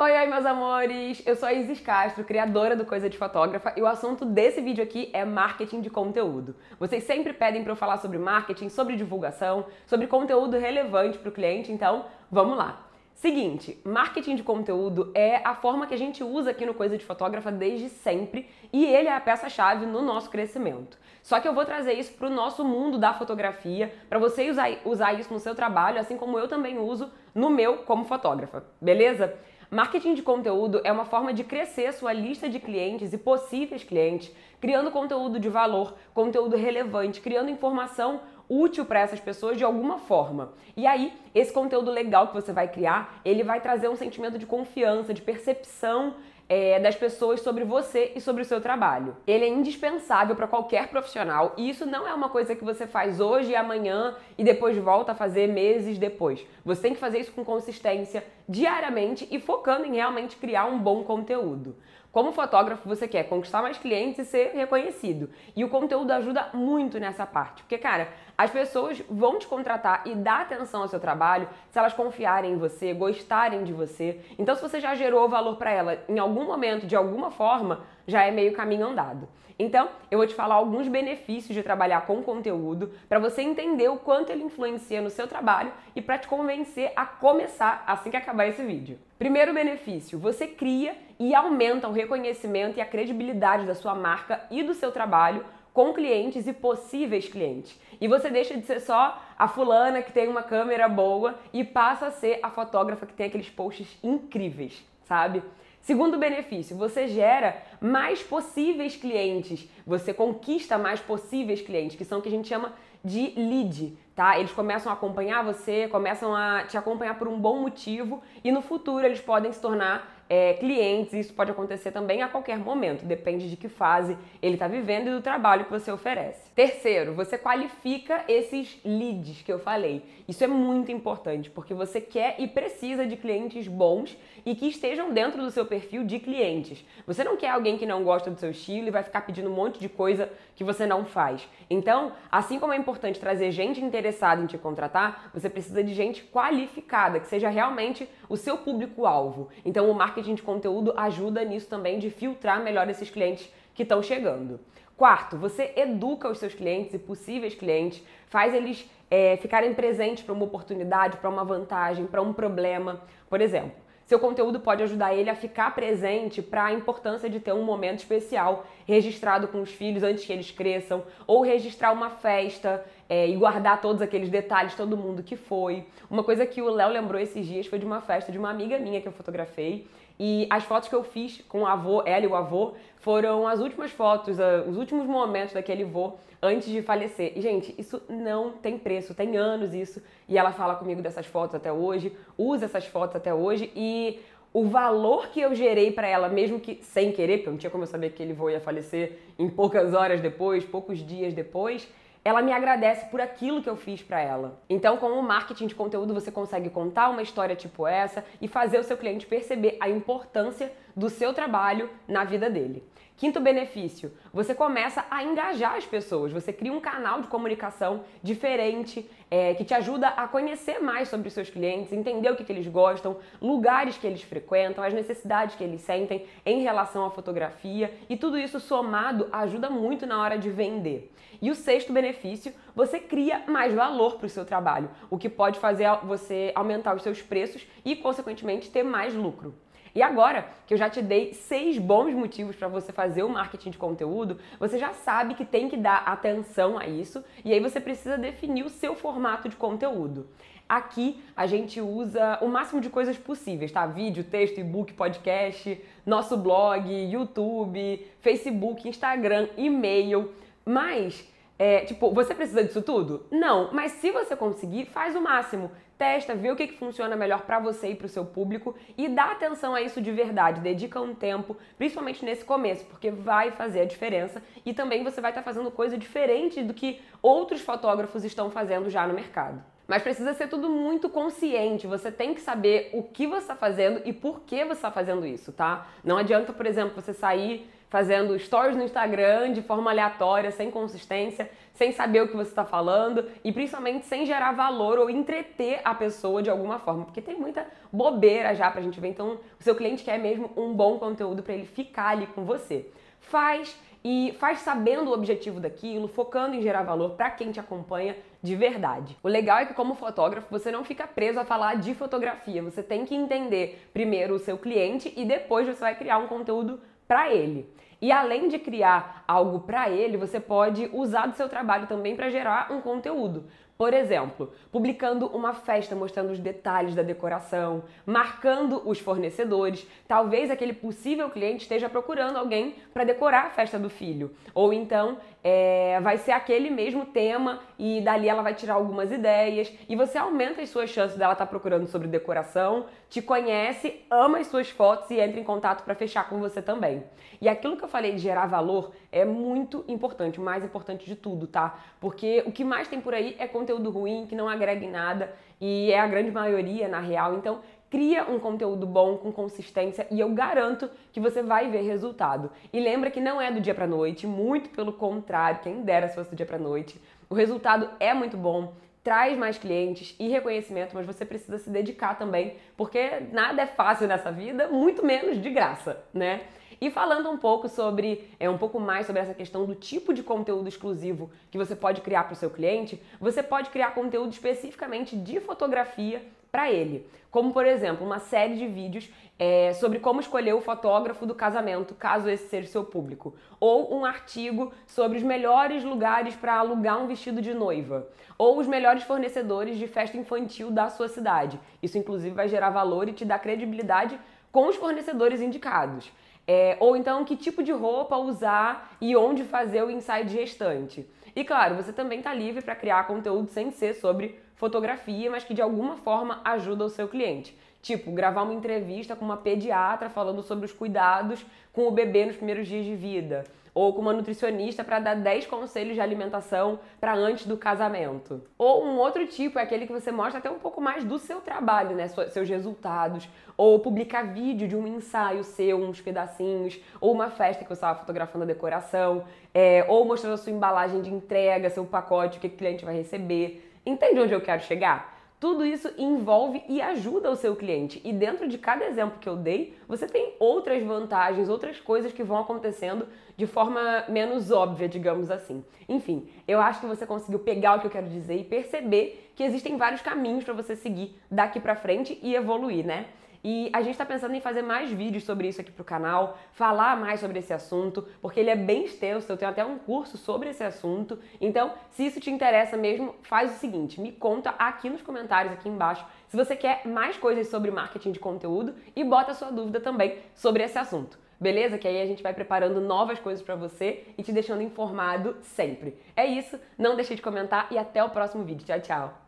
Oi, oi, meus amores! Eu sou a Isis Castro, criadora do Coisa de Fotógrafa, e o assunto desse vídeo aqui é marketing de conteúdo. Vocês sempre pedem para eu falar sobre marketing, sobre divulgação, sobre conteúdo relevante para o cliente, então vamos lá! Seguinte, marketing de conteúdo é a forma que a gente usa aqui no Coisa de Fotógrafa desde sempre e ele é a peça-chave no nosso crescimento. Só que eu vou trazer isso para o nosso mundo da fotografia, para você usar, usar isso no seu trabalho, assim como eu também uso no meu como fotógrafa, beleza? Marketing de conteúdo é uma forma de crescer sua lista de clientes e possíveis clientes, criando conteúdo de valor, conteúdo relevante, criando informação útil para essas pessoas de alguma forma. E aí, esse conteúdo legal que você vai criar, ele vai trazer um sentimento de confiança, de percepção é, das pessoas sobre você e sobre o seu trabalho. Ele é indispensável para qualquer profissional e isso não é uma coisa que você faz hoje e amanhã e depois volta a fazer meses depois. Você tem que fazer isso com consistência, diariamente e focando em realmente criar um bom conteúdo. Como fotógrafo, você quer conquistar mais clientes e ser reconhecido. E o conteúdo ajuda muito nessa parte. Porque, cara, as pessoas vão te contratar e dar atenção ao seu trabalho se elas confiarem em você, gostarem de você. Então, se você já gerou valor para ela em algum momento, de alguma forma, já é meio caminho andado. Então, eu vou te falar alguns benefícios de trabalhar com conteúdo para você entender o quanto ele influencia no seu trabalho e para te convencer a começar assim que acabar esse vídeo. Primeiro benefício, você cria e aumenta o reconhecimento e a credibilidade da sua marca e do seu trabalho com clientes e possíveis clientes. E você deixa de ser só a fulana que tem uma câmera boa e passa a ser a fotógrafa que tem aqueles posts incríveis, sabe? Segundo benefício, você gera mais possíveis clientes, você conquista mais possíveis clientes, que são o que a gente chama de lead, tá? Eles começam a acompanhar você, começam a te acompanhar por um bom motivo e no futuro eles podem se tornar é, clientes, isso pode acontecer também a qualquer momento, depende de que fase ele está vivendo e do trabalho que você oferece. Terceiro, você qualifica esses leads que eu falei. Isso é muito importante, porque você quer e precisa de clientes bons e que estejam dentro do seu perfil de clientes. Você não quer alguém que não gosta do seu estilo e vai ficar pedindo um monte de coisa que você não faz. Então, assim como é importante trazer gente interessada em te contratar, você precisa de gente qualificada, que seja realmente o seu público-alvo. Então, o marketing de conteúdo ajuda nisso também de filtrar melhor esses clientes que estão chegando. Quarto, você educa os seus clientes e possíveis clientes, faz eles é, ficarem presentes para uma oportunidade, para uma vantagem, para um problema. Por exemplo, seu conteúdo pode ajudar ele a ficar presente para a importância de ter um momento especial registrado com os filhos antes que eles cresçam, ou registrar uma festa é, e guardar todos aqueles detalhes, todo mundo que foi. Uma coisa que o Léo lembrou esses dias foi de uma festa de uma amiga minha que eu fotografei e as fotos que eu fiz com o avô, ela e o avô, foram as últimas fotos, os últimos momentos daquele avô antes de falecer. E, gente, isso não tem preço, tem anos isso. E ela fala comigo dessas fotos até hoje, usa essas fotos até hoje e o valor que eu gerei para ela, mesmo que sem querer, porque não tinha como eu saber que ele avô ia falecer em poucas horas depois, poucos dias depois, ela me agradece por aquilo que eu fiz para ela. Então, com o marketing de conteúdo, você consegue contar uma história tipo essa e fazer o seu cliente perceber a importância do seu trabalho na vida dele. Quinto benefício, você começa a engajar as pessoas, você cria um canal de comunicação diferente é, que te ajuda a conhecer mais sobre os seus clientes, entender o que, que eles gostam, lugares que eles frequentam, as necessidades que eles sentem em relação à fotografia e tudo isso somado ajuda muito na hora de vender. E o sexto benefício, você cria mais valor para o seu trabalho, o que pode fazer você aumentar os seus preços e, consequentemente, ter mais lucro. E agora que eu já te dei seis bons motivos para você fazer o marketing de conteúdo, você já sabe que tem que dar atenção a isso e aí você precisa definir o seu formato de conteúdo. Aqui a gente usa o máximo de coisas possíveis, tá? Vídeo, texto, e-book, podcast, nosso blog, YouTube, Facebook, Instagram, e-mail. Mas é, tipo, você precisa disso tudo? Não, mas se você conseguir, faz o máximo. Testa, vê o que, que funciona melhor para você e para o seu público e dá atenção a isso de verdade. Dedica um tempo, principalmente nesse começo, porque vai fazer a diferença e também você vai estar tá fazendo coisa diferente do que outros fotógrafos estão fazendo já no mercado. Mas precisa ser tudo muito consciente. Você tem que saber o que você está fazendo e por que você está fazendo isso, tá? Não adianta, por exemplo, você sair fazendo stories no Instagram de forma aleatória, sem consistência, sem saber o que você está falando e principalmente sem gerar valor ou entreter a pessoa de alguma forma, porque tem muita bobeira já pra gente ver. Então, o seu cliente quer mesmo um bom conteúdo para ele ficar ali com você. Faz e faz sabendo o objetivo daquilo, focando em gerar valor para quem te acompanha de verdade. O legal é que como fotógrafo, você não fica preso a falar de fotografia. Você tem que entender primeiro o seu cliente e depois você vai criar um conteúdo para ele. E além de criar algo para ele, você pode usar do seu trabalho também para gerar um conteúdo. Por exemplo, publicando uma festa mostrando os detalhes da decoração, marcando os fornecedores. Talvez aquele possível cliente esteja procurando alguém para decorar a festa do filho. Ou então é, vai ser aquele mesmo tema e dali ela vai tirar algumas ideias e você aumenta as suas chances dela estar tá procurando sobre decoração, te conhece, ama as suas fotos e entra em contato para fechar com você também. E aquilo que eu falei de gerar valor é muito importante, o mais importante de tudo, tá? Porque o que mais tem por aí é conteúdo ruim, que não agrega em nada e é a grande maioria na real. Então, cria um conteúdo bom com consistência e eu garanto que você vai ver resultado. E lembra que não é do dia para noite, muito pelo contrário, quem dera se fosse do dia para noite. O resultado é muito bom, traz mais clientes e reconhecimento, mas você precisa se dedicar também, porque nada é fácil nessa vida, muito menos de graça, né? E falando um pouco sobre, é um pouco mais sobre essa questão do tipo de conteúdo exclusivo que você pode criar para o seu cliente, você pode criar conteúdo especificamente de fotografia para ele. Como, por exemplo, uma série de vídeos é, sobre como escolher o fotógrafo do casamento, caso esse seja seu público. Ou um artigo sobre os melhores lugares para alugar um vestido de noiva. Ou os melhores fornecedores de festa infantil da sua cidade. Isso, inclusive, vai gerar valor e te dar credibilidade com os fornecedores indicados. É, ou então, que tipo de roupa usar e onde fazer o inside restante. E claro, você também está livre para criar conteúdo sem ser sobre fotografia, mas que de alguma forma ajuda o seu cliente. Tipo, gravar uma entrevista com uma pediatra falando sobre os cuidados com o bebê nos primeiros dias de vida ou com uma nutricionista para dar 10 conselhos de alimentação para antes do casamento. Ou um outro tipo é aquele que você mostra até um pouco mais do seu trabalho, né, seus resultados, ou publicar vídeo de um ensaio seu, uns pedacinhos, ou uma festa que você estava fotografando a decoração, é, ou mostrando a sua embalagem de entrega, seu pacote, o que o cliente vai receber. Entende onde eu quero chegar? Tudo isso envolve e ajuda o seu cliente. E dentro de cada exemplo que eu dei, você tem outras vantagens, outras coisas que vão acontecendo de forma menos óbvia, digamos assim. Enfim, eu acho que você conseguiu pegar o que eu quero dizer e perceber que existem vários caminhos para você seguir daqui para frente e evoluir, né? E a gente está pensando em fazer mais vídeos sobre isso aqui pro canal, falar mais sobre esse assunto, porque ele é bem extenso, eu tenho até um curso sobre esse assunto. Então, se isso te interessa mesmo, faz o seguinte, me conta aqui nos comentários, aqui embaixo, se você quer mais coisas sobre marketing de conteúdo e bota a sua dúvida também sobre esse assunto. Beleza? Que aí a gente vai preparando novas coisas para você e te deixando informado sempre. É isso, não deixe de comentar e até o próximo vídeo. Tchau, tchau!